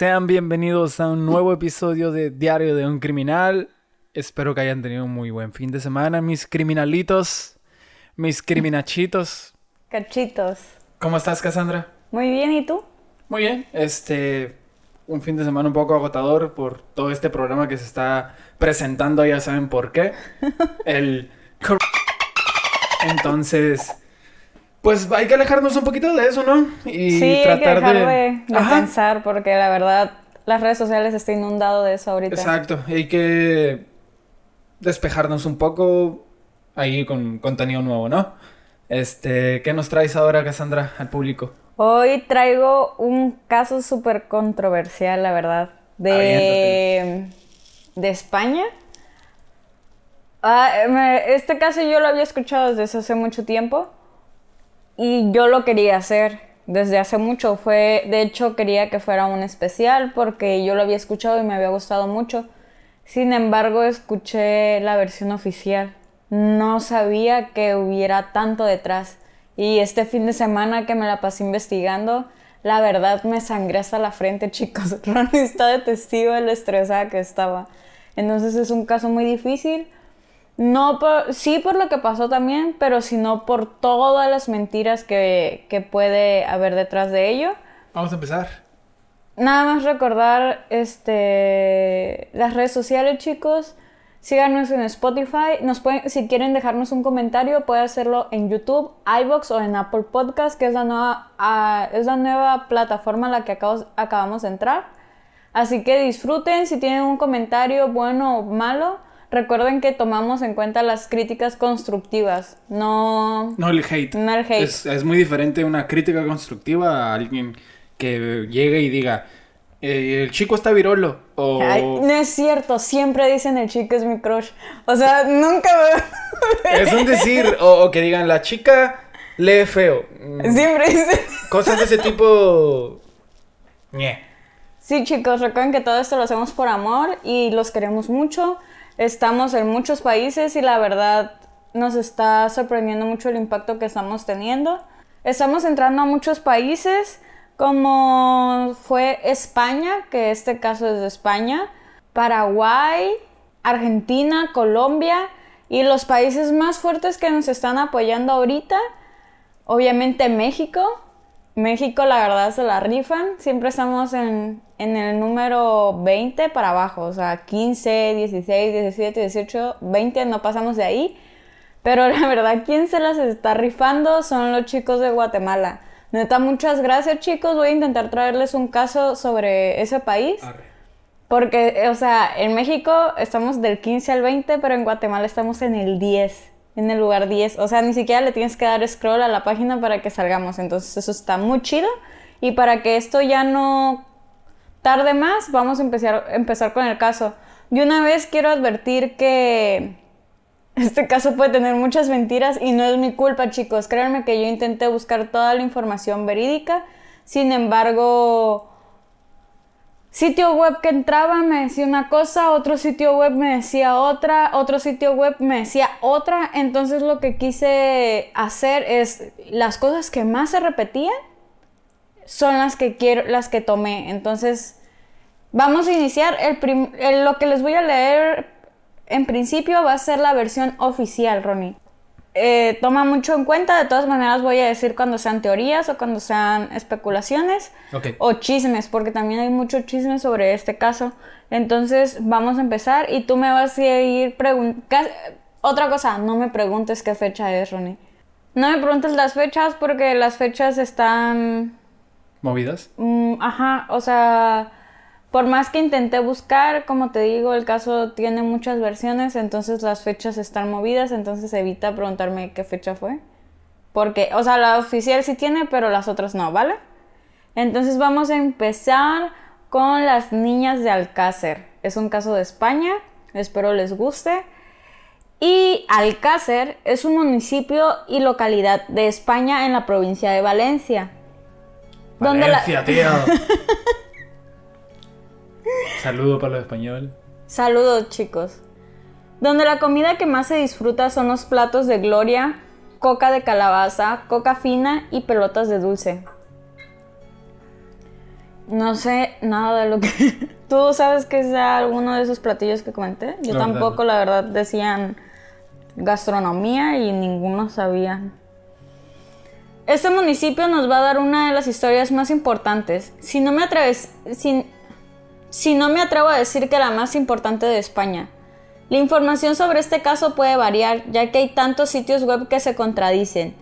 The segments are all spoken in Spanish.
Sean bienvenidos a un nuevo episodio de Diario de un Criminal. Espero que hayan tenido un muy buen fin de semana, mis criminalitos, mis criminachitos. Cachitos. ¿Cómo estás, Cassandra? Muy bien, ¿y tú? Muy bien. Este, un fin de semana un poco agotador por todo este programa que se está presentando, ya saben por qué. El... Entonces, pues hay que alejarnos un poquito de eso, ¿no? Y sí, hay que dejar de, pensar porque la verdad las redes sociales están inundado de eso ahorita. Exacto, hay que despejarnos un poco ahí con contenido nuevo, ¿no? Este, ¿qué nos traes ahora, Cassandra, al público? Hoy traigo un caso súper controversial, la verdad, de, de España. Ah, este caso yo lo había escuchado desde hace mucho tiempo y yo lo quería hacer desde hace mucho. Fue, de hecho, quería que fuera un especial porque yo lo había escuchado y me había gustado mucho. Sin embargo, escuché la versión oficial. No sabía que hubiera tanto detrás. Y este fin de semana que me la pasé investigando, la verdad me sangré hasta la frente, chicos. Ronnie está de testigo de la estresada que estaba. Entonces es un caso muy difícil no por, sí por lo que pasó también, pero sino por todas las mentiras que, que puede haber detrás de ello. Vamos a empezar. Nada más recordar este, las redes sociales, chicos. Síganos en Spotify. Nos pueden, si quieren dejarnos un comentario, pueden hacerlo en YouTube, iBox o en Apple Podcast, que es la nueva, ah, es la nueva plataforma a la que acabamos de entrar. Así que disfruten. Si tienen un comentario bueno o malo, recuerden que tomamos en cuenta las críticas constructivas, no... No el hate. No el hate. Es, muy diferente una crítica constructiva a alguien que llegue y diga, eh, el chico está virolo. O... no es cierto, siempre dicen el chico es mi crush. O sea, nunca... es un decir, o, que digan, la chica lee feo. Siempre dicen... Cosas de ese tipo... Sí, chicos, recuerden que todo esto lo hacemos por amor y los queremos mucho. Estamos en muchos países y la verdad nos está sorprendiendo mucho el impacto que estamos teniendo. Estamos entrando a muchos países como fue España, que este caso es de España, Paraguay, Argentina, Colombia y los países más fuertes que nos están apoyando ahorita, obviamente México, México la verdad se la rifan. Siempre estamos en, el número 20 para abajo. O sea, 15, 16, 17, 18, 20 no pasamos de ahí. Pero la verdad, quien se las está rifando son los chicos de Guatemala. Neta, muchas gracias chicos. Voy a intentar traerles un caso sobre ese país. Porque, o sea, en México estamos del 15 al 20, pero en Guatemala estamos en el 10 en el lugar 10. O sea, ni siquiera le tienes que dar scroll a la página para que salgamos. Entonces eso está muy chido. Y para que esto ya no tarde más, vamos a empezar, empezar con el caso. De una vez quiero advertir que este caso puede tener muchas mentiras y no es mi culpa, chicos. Créanme que yo intenté buscar toda la información verídica. Sin embargo, sitio web que entraba me decía una cosa, otro sitio web me decía otra, otro sitio web me decía otra. Entonces lo que quise hacer es las cosas que más se repetían son las que quiero, las que tomé. Entonces vamos a iniciar. El lo que les voy a leer en principio va a ser la versión oficial, Ronnie. Eh, toma mucho en cuenta. De todas maneras, voy a decir cuando sean teorías o cuando sean especulaciones o chismes, porque también hay mucho chisme sobre este caso. Entonces, vamos a empezar y tú me vas a ir preguntando. Otra cosa, no me preguntes qué fecha es, Ronnie. No me preguntes las fechas porque las fechas están. ¿Movidas? Mm, ajá, o sea por más que intenté buscar, como te digo, el caso tiene muchas versiones, entonces las fechas están movidas, entonces evita preguntarme qué fecha fue. Porque, o sea, la oficial sí tiene, pero las otras no, ¿vale? Entonces vamos a empezar con las niñas de Alcácer. Es un caso de España, espero les guste. Y Alcácer es un municipio y localidad de España en la provincia de Valencia. Valencia, tío. Saludo para los español. Saludos, chicos. Donde la comida que más se disfruta son los platos de gloria, coca de calabaza, coca fina y pelotas de dulce. No sé nada de lo que... ¿Tú sabes que sea alguno de esos platillos que comenté? Yo La verdad, tampoco, la verdad, decían gastronomía y ninguno sabía. Este municipio nos va a dar una de las historias más importantes. Si no me atreves... Si, si no me atrevo a decir que la más importante de España. La información sobre este caso puede variar, ya que hay tantos sitios web que se contradicen,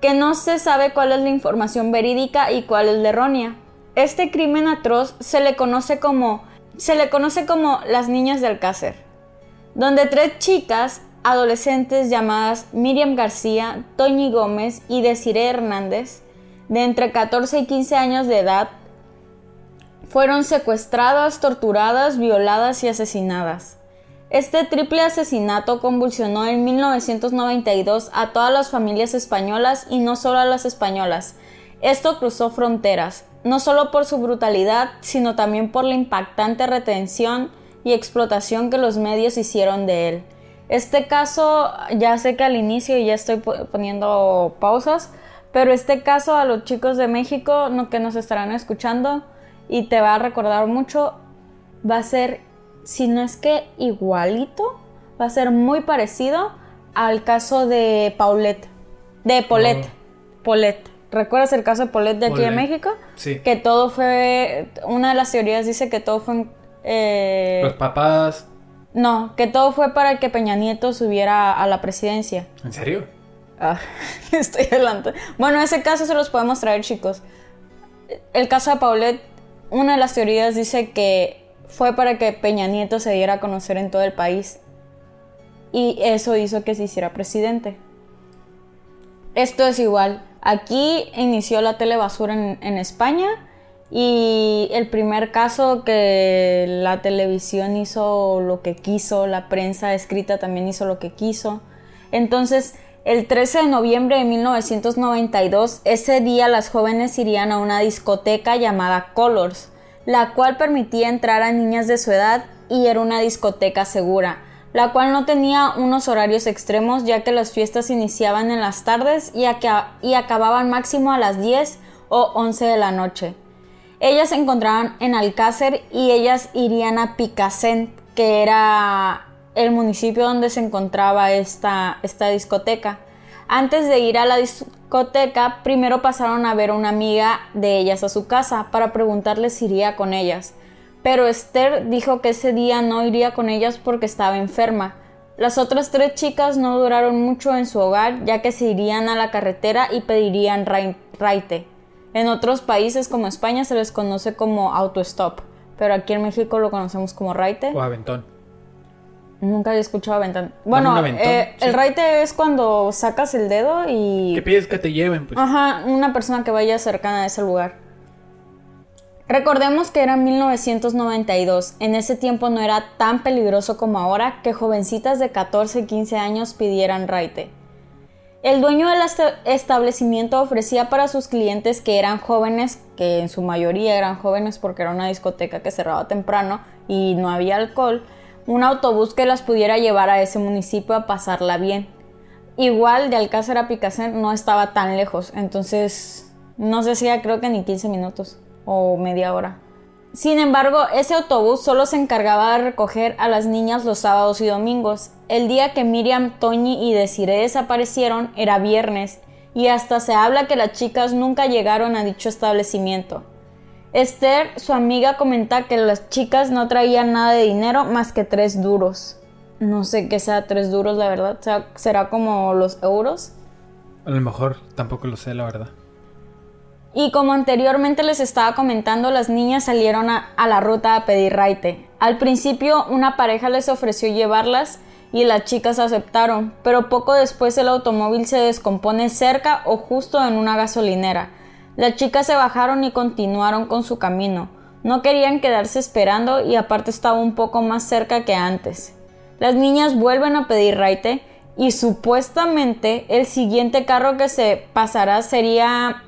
que no se sabe cuál es la información verídica y cuál es la errónea. Este crimen atroz se le conoce como se le conoce como las niñas de Alcácer, donde tres chicas adolescentes llamadas Miriam García, Toñi Gómez y Desiree Hernández, de entre 14 y 15 años de edad, fueron secuestradas, torturadas, violadas y asesinadas. Este triple asesinato convulsionó en 1992 a todas las familias españolas y no solo a las españolas. Esto cruzó fronteras, no solo por su brutalidad, sino también por la impactante retención y explotación que los medios hicieron de él. Este caso, ya sé que al inicio ya estoy poniendo pausas, pero este caso a los chicos de México no, que nos estarán escuchando y te va a recordar mucho, va a ser si no es que igualito, va a ser muy parecido al caso de Paulette, de Paulette, Oh. Paulette. ¿Recuerdas el caso de Paulette de aquí de Paulette. México? Sí. Que todo fue, una de las teorías dice que todo fue, eh, Los papás. no, que todo fue para que Peña Nieto subiera a la presidencia. ¿En serio? Ah, estoy adelante. Bueno, ese caso se los podemos traer, chicos. El caso de Paulette, una de las teorías dice que fue para que Peña Nieto se diera a conocer en todo el país. Y eso hizo que se hiciera presidente. Esto es igual. Aquí inició la telebasura en, en España y el primer caso que la televisión hizo lo que quiso, la prensa escrita también hizo lo que quiso. Entonces, el 13 de noviembre de 1992, ese día las jóvenes irían a una discoteca llamada Colors, la cual permitía entrar a niñas de su edad y era una discoteca segura, la cual no tenía unos horarios extremos ya que las fiestas iniciaban en las tardes y, aca- y acababan máximo a las 10 o 11 de la noche. Ellas se encontraban en Alcácer y ellas irían a Picassent, que era el municipio donde se encontraba esta, esta discoteca. Antes de ir a la discoteca, primero pasaron a ver a una amiga de ellas a su casa para preguntarle si iría con ellas. Pero Esther dijo que ese día no iría con ellas porque estaba enferma. Las otras tres chicas no duraron mucho en su hogar ya que se irían a la carretera y pedirían rai- raite. En otros países como España se les conoce como autostop, pero aquí en México lo conocemos como raite. O aventón. Nunca había escuchado aventón. Bueno, aventón, eh, sí. el raite es cuando sacas el dedo y... ¿Qué pides que te lleven? Pues. Ajá, una persona que vaya cercana a ese lugar. Recordemos que era 1992. En ese tiempo no era tan peligroso como ahora que jovencitas de 14 y 15 años pidieran raite. El dueño del establecimiento ofrecía para sus clientes que eran jóvenes, que en su mayoría eran jóvenes porque era una discoteca que cerraba temprano y no había alcohol, un autobús que las pudiera llevar a ese municipio a pasarla bien. Igual de Alcácer a Picassent no estaba tan lejos, entonces no se hacía creo que ni 15 minutos o media hora. Sin embargo, ese autobús solo se encargaba de recoger a las niñas los sábados y domingos. El día que Miriam, Toñi y Desiree desaparecieron era viernes y hasta se habla que las chicas nunca llegaron a dicho establecimiento. Esther, su amiga, comenta que las chicas no traían nada de dinero más que tres duros. No sé qué sea tres duros, la verdad. O sea, ¿Será como los euros? A lo mejor tampoco lo sé, la verdad. Y como anteriormente les estaba comentando, las niñas salieron a, a la ruta a pedir raite. Al principio una pareja les ofreció llevarlas y las chicas aceptaron, pero poco después el automóvil se descompone cerca o justo en una gasolinera. Las chicas se bajaron y continuaron con su camino. No querían quedarse esperando y aparte estaba un poco más cerca que antes. Las niñas vuelven a pedir raite y supuestamente el siguiente carro que se pasará sería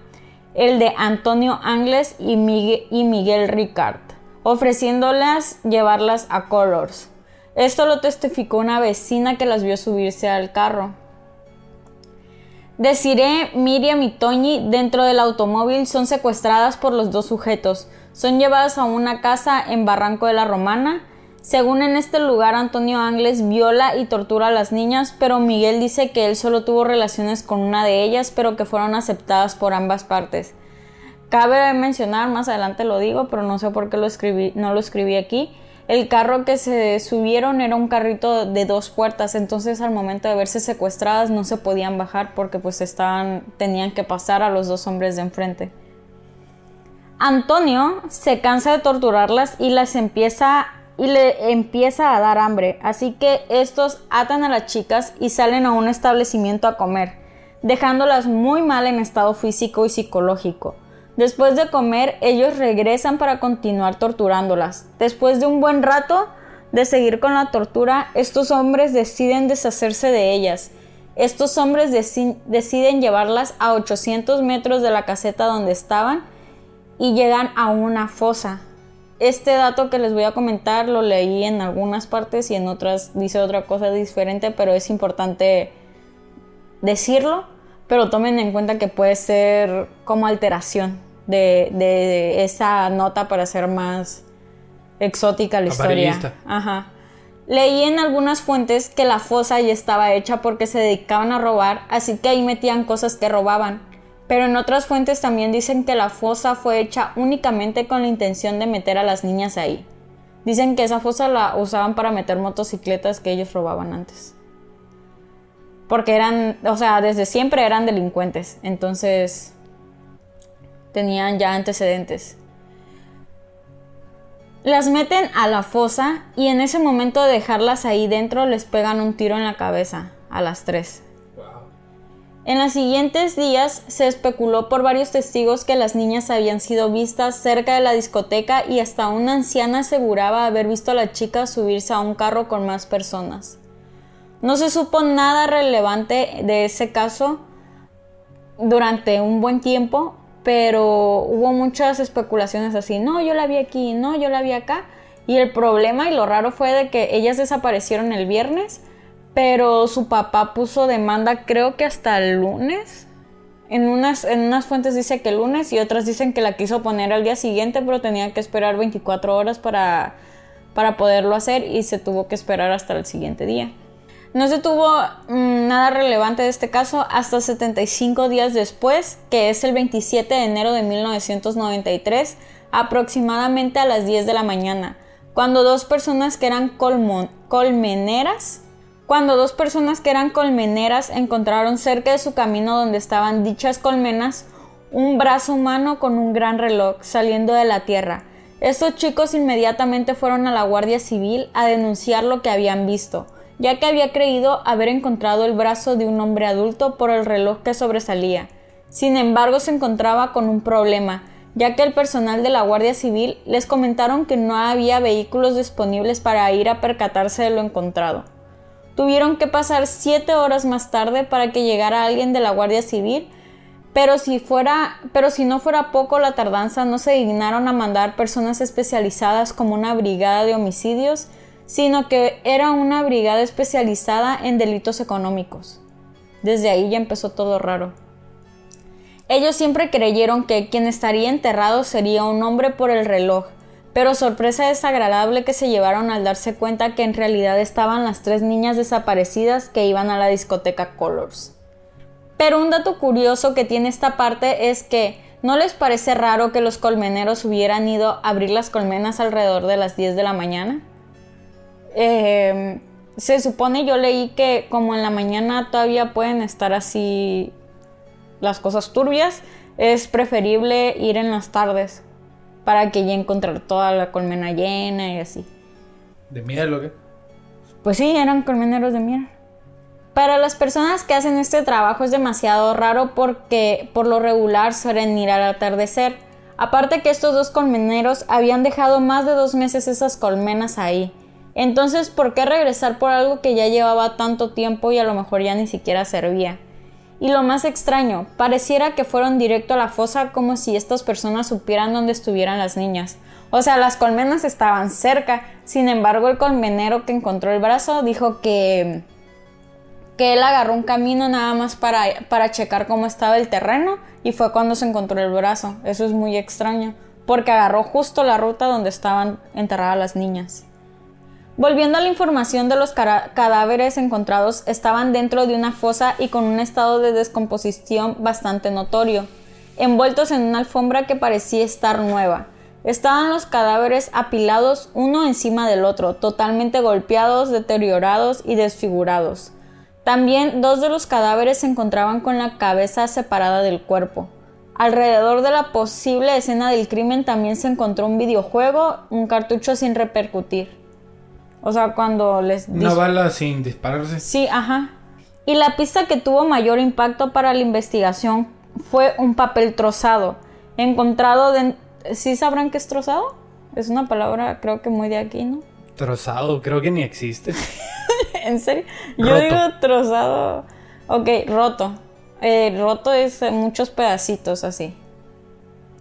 el de Antonio Angles y Miguel, Ricard, ofreciéndolas llevarlas a Colors. Esto lo testificó una vecina que las vio subirse al carro. Desiree, Miriam y Toñi dentro del automóvil son secuestradas por los dos sujetos. Son llevadas a una casa en Barranco de la Romana. Según en este lugar, Antonio Angles viola y tortura a las niñas, pero Miguel dice que él solo tuvo relaciones con una de ellas, pero que fueron aceptadas por ambas partes. Cabe mencionar, más adelante lo digo, pero no sé por qué no lo escribí aquí. El carro que se subieron era un carrito de dos puertas, entonces al momento de verse secuestradas no se podían bajar porque pues estaban, tenían que pasar a los dos hombres de enfrente. Antonio se cansa de torturarlas y las empieza y le empieza a dar hambre, así que estos atan a las chicas y salen a un establecimiento a comer, dejándolas muy mal en estado físico y psicológico. Después de comer, ellos regresan para continuar torturándolas. Después de un buen rato de seguir con la tortura, estos hombres deciden deshacerse de ellas. Estos hombres deciden llevarlas a 800 metros de la caseta donde estaban y llegan a una fosa. Este dato que les voy a comentar lo leí en algunas partes y en otras dice otra cosa diferente, pero es importante decirlo, pero tomen en cuenta que puede ser como alteración de, esa nota para hacer más exótica la historia. Ajá. Leí en algunas fuentes que la fosa ya estaba hecha porque se dedicaban a robar, así que ahí metían cosas que robaban. Pero en otras fuentes también dicen que la fosa fue hecha únicamente con la intención de meter a las niñas ahí. Dicen que esa fosa la usaban para meter motocicletas que ellos robaban antes. Porque eran, o sea, desde siempre eran delincuentes. Entonces, tenían ya antecedentes. Las meten a la fosa y en ese momento de dejarlas ahí dentro les pegan un tiro en la cabeza a las tres. En los siguientes días se especuló por varios testigos que las niñas habían sido vistas cerca de la discoteca y hasta una anciana aseguraba haber visto a la chica subirse a un carro con más personas. No se supo nada relevante de ese caso durante un buen tiempo pero hubo muchas especulaciones así, no, yo la vi aquí, no, yo la vi acá. Y el problema y lo raro fue de que ellas desaparecieron el viernes, pero su papá puso demanda creo que hasta el lunes. En unas, en unas fuentes dice que el lunes y otras dicen que la quiso poner al día siguiente, pero tenía que esperar 24 horas para, para poderlo hacer y se tuvo que esperar hasta el siguiente día. No se tuvo mm, nada relevante de este caso hasta 75 días después, que es el 27 de enero de 1993, aproximadamente a las 10 de la mañana, cuando dos personas que eran colmeneras, cuando dos personas que eran colmeneras encontraron cerca de su camino donde estaban dichas colmenas un brazo humano con un gran reloj saliendo de la tierra. Estos chicos inmediatamente fueron a la Guardia Civil a denunciar lo que habían visto ya que había creído haber encontrado el brazo de un hombre adulto por el reloj que sobresalía. Sin embargo, se encontraba con un problema, ya que el personal de la Guardia Civil les comentaron que no había vehículos disponibles para ir a percatarse de lo encontrado. Tuvieron que pasar siete horas más tarde para que llegara alguien de la Guardia Civil, pero si, fuera, pero si no fuera poco la tardanza, no se dignaron a mandar personas especializadas como una brigada de homicidios sino que era una brigada especializada en delitos económicos. Desde ahí ya empezó todo raro. Ellos siempre creyeron que quien estaría enterrado sería un hombre por el reloj, pero sorpresa desagradable que se llevaron al darse cuenta que en realidad estaban las tres niñas desaparecidas que iban a la discoteca Colors. Pero un dato curioso que tiene esta parte es que ¿no les parece raro que los colmeneros hubieran ido a abrir las colmenas alrededor de las 10 de la mañana? Eh, se supone, yo leí que como en la mañana todavía pueden estar así las cosas turbias, es preferible ir en las tardes para que ya encontrar toda la colmena llena y así. ¿De miel o qué? Pues sí, eran colmeneros de miel. Para las personas que hacen este trabajo es demasiado raro porque por lo regular suelen ir al atardecer. Aparte que estos dos colmeneros habían dejado más de dos meses esas colmenas ahí. Entonces, ¿por qué regresar por algo que ya llevaba tanto tiempo y a lo mejor ya ni siquiera servía? Y lo más extraño, pareciera que fueron directo a la fosa como si estas personas supieran dónde estuvieran las niñas. O sea, las colmenas estaban cerca, sin embargo el colmenero que encontró el brazo dijo que que él agarró un camino nada más para, para checar cómo estaba el terreno y fue cuando se encontró el brazo. Eso es muy extraño, porque agarró justo la ruta donde estaban enterradas las niñas. Volviendo a la información de los cadáveres encontrados, estaban dentro de una fosa y con un estado de descomposición bastante notorio, envueltos en una alfombra que parecía estar nueva. Estaban los cadáveres apilados uno encima del otro, totalmente golpeados, deteriorados y desfigurados. También dos de los cadáveres se encontraban con la cabeza separada del cuerpo. Alrededor de la posible escena del crimen también se encontró un videojuego, un cartucho sin repercutir. O sea, cuando les... Una bala sin dispararse. Sí, ajá. Y la pista que tuvo mayor impacto para la investigación fue un papel trozado, encontrado de, ¿Sí sabrán qué es trozado? Es una palabra creo que muy de aquí, ¿no? Trozado, creo que ni existe. ¿En serio? Yo digo trozado. Ok, roto. Eh, roto es muchos pedacitos así.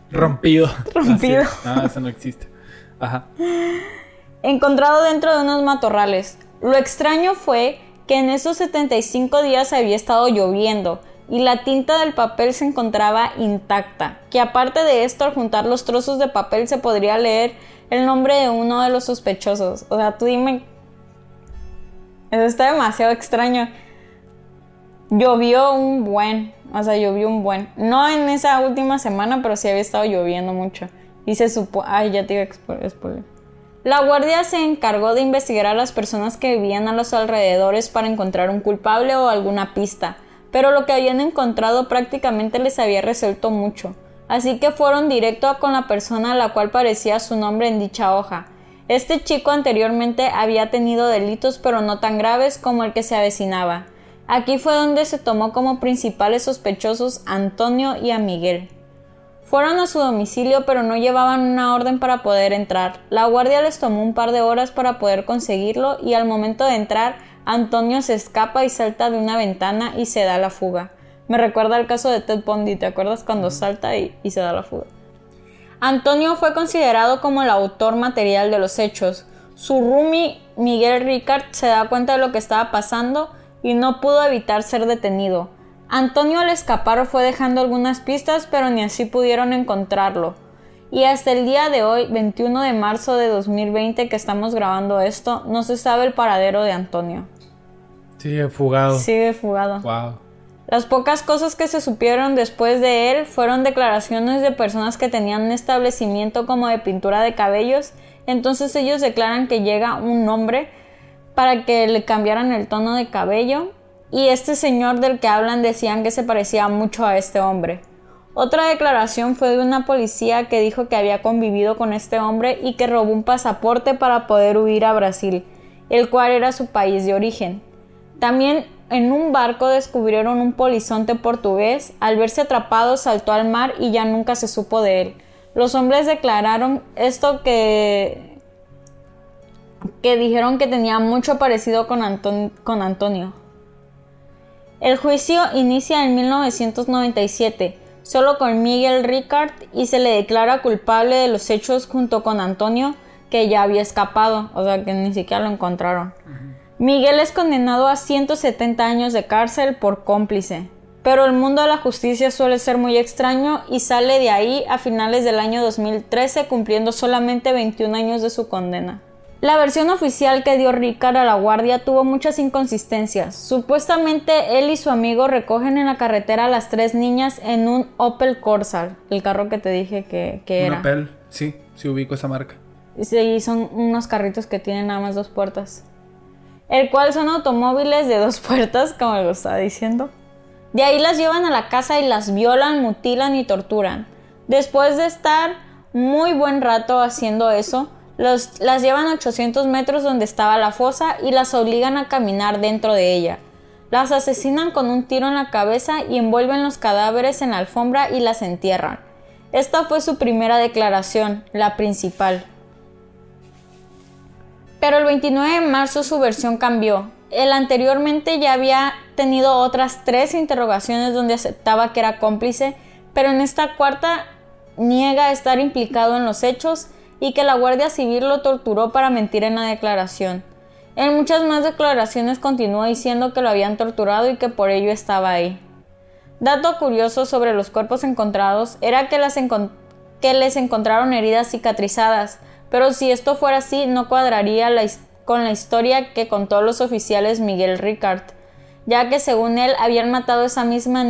Rompido. Rompido. Ah, eso no existe. Ajá. Encontrado dentro de unos matorrales. Lo extraño fue que en esos 75 días había estado lloviendo y la tinta del papel se encontraba intacta, que aparte de esto al juntar los trozos de papel se podría leer el nombre de uno de los sospechosos. O sea, tú dime... Eso está demasiado extraño. Llovió un buen, o sea, llovió un buen. No en esa última semana, pero sí había estado lloviendo mucho. Y se supo... Ay, ya te iba a spoiler. La guardia se encargó de investigar a las personas que vivían a los alrededores para encontrar un culpable o alguna pista pero lo que habían encontrado prácticamente les había resuelto mucho, así que fueron directo con la persona a la cual parecía su nombre en dicha hoja. Este chico anteriormente había tenido delitos pero no tan graves como el que se avecinaba. Aquí fue donde se tomó como principales sospechosos a Antonio y a Miguel. Fueron a su domicilio pero no llevaban una orden para poder entrar. La guardia les tomó un par de horas para poder conseguirlo y al momento de entrar Antonio se escapa y salta de una ventana y se da la fuga. Me recuerda el caso de Ted Bundy, ¿te acuerdas cuando salta y, se da la fuga? Antonio fue considerado como el autor material de los hechos. Su roomie Miguel Ricard se da cuenta de lo que estaba pasando y no pudo evitar ser detenido. Antonio al escapar fue dejando algunas pistas, pero ni así pudieron encontrarlo. Y hasta el día de hoy, 21 de marzo de 2020 que estamos grabando esto, no se sabe el paradero de Antonio. Sigue fugado. Sigue fugado. Wow. Las pocas cosas que se supieron después de él fueron declaraciones de personas que tenían un establecimiento como de pintura de cabellos. Entonces ellos declaran que llega un hombre para que le cambiaran el tono de cabello. Y este señor del que hablan decían que se parecía mucho a este hombre. Otra declaración fue de una policía que dijo que había convivido con este hombre y que robó un pasaporte para poder huir a Brasil, el cual era su país de origen. También en un barco descubrieron un polizonte portugués. Al verse atrapado saltó al mar y ya nunca se supo de él. Los hombres declararon esto que que dijeron que tenía mucho parecido con, con Antonio. El juicio inicia en 1997, solo con Miguel Ricard, y se le declara culpable de los hechos junto con Antonio, que ya había escapado, o sea que ni siquiera lo encontraron. Miguel es condenado a 170 años de cárcel por cómplice, pero el mundo de la justicia suele ser muy extraño y sale de ahí a finales del año 2013 cumpliendo solamente 21 años de su condena. La versión oficial que dio Ricard a la guardia tuvo muchas inconsistencias. Supuestamente él y su amigo recogen en la carretera a las tres niñas en un Opel Corsa, el carro que te dije que, era. Un Opel, sí, sí ubico esa marca. Sí, son unos carritos que tienen nada más dos puertas el cual son automóviles de dos puertas, como lo estaba diciendo. De ahí las llevan a la casa y las violan, mutilan y torturan. Después de estar muy buen rato haciendo eso, las llevan a 800 metros donde estaba la fosa y las obligan a caminar dentro de ella. Las asesinan con un tiro en la cabeza y envuelven los cadáveres en la alfombra y las entierran. Esta fue su primera declaración, la principal. Pero el 29 de marzo su versión cambió. Él anteriormente ya había tenido otras tres interrogaciones donde aceptaba que era cómplice, pero en esta cuarta niega estar implicado en los hechos y que la Guardia Civil lo torturó para mentir en la declaración. En muchas más declaraciones continúa diciendo que lo habían torturado y que por ello estaba ahí. Dato curioso sobre los cuerpos encontrados era que, que les encontraron heridas cicatrizadas, pero si esto fuera así no cuadraría con la historia que contó los oficiales Miguel Ricard, ya que según él habían matado esa misma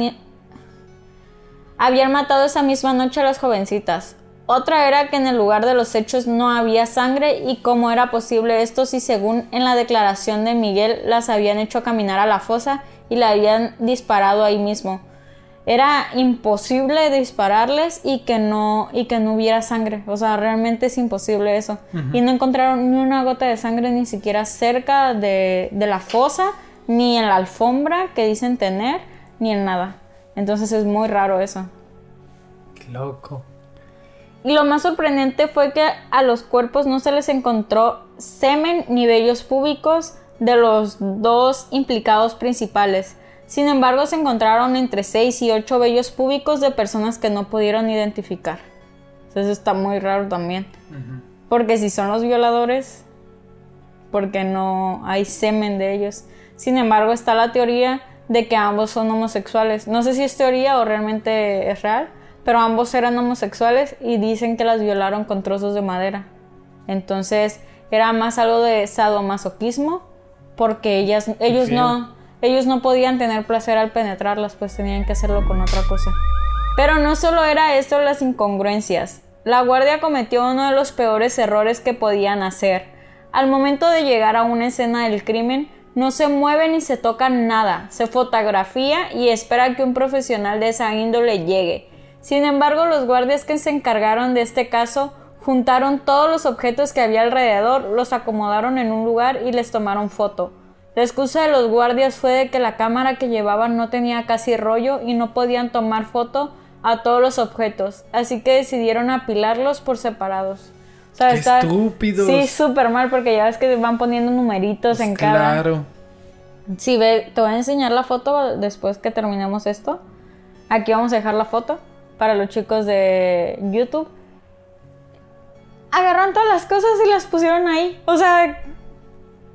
habían matado esa misma noche a las jovencitas. Otra era que en el lugar de los hechos no había sangre y cómo era posible esto si según en la declaración de Miguel las habían hecho caminar a la fosa y la habían disparado ahí mismo. Era imposible dispararles y que no y que no hubiera sangre, o sea, realmente es imposible eso. Y no encontraron ni una gota de sangre ni siquiera cerca de, de la fosa, ni en la alfombra que dicen tener, ni en nada. Entonces es muy raro eso. Qué loco. Y lo más sorprendente fue que a los cuerpos no se les encontró semen ni vellos públicos de los dos implicados principales. Sin embargo, se encontraron entre 6 y 8 vellos públicos de personas que no pudieron identificar. Eso está muy raro también. Porque si son los violadores, porque no hay semen de ellos. Sin embargo, está la teoría de que ambos son homosexuales. No sé si es teoría o realmente es real, pero ambos eran homosexuales y dicen que las violaron con trozos de madera. Entonces era más algo de sadomasoquismo porque ellas, ellos no, ellos no podían tener placer al penetrarlas, pues tenían que hacerlo con otra cosa. Pero no solo era esto las incongruencias. La guardia cometió uno de los peores errores que podían hacer. Al momento de llegar a una escena del crimen, no se mueve ni se toca nada, se fotografía y espera que un profesional de esa índole llegue. Sin embargo, los guardias que se encargaron de este caso juntaron todos los objetos que había alrededor, los acomodaron en un lugar y les tomaron foto. La excusa de los guardias fue de que la cámara que llevaban no tenía casi rollo y no podían tomar foto a todos los objetos, así que decidieron apilarlos por separados. O Qué estúpidos. Sí, súper mal porque ya ves que van poniendo numeritos pues en cada. Claro. Sí, ve, te voy a enseñar la foto después que terminemos esto. Aquí vamos a dejar la foto para los chicos de YouTube. Agarraron todas las cosas y las pusieron ahí. O sea,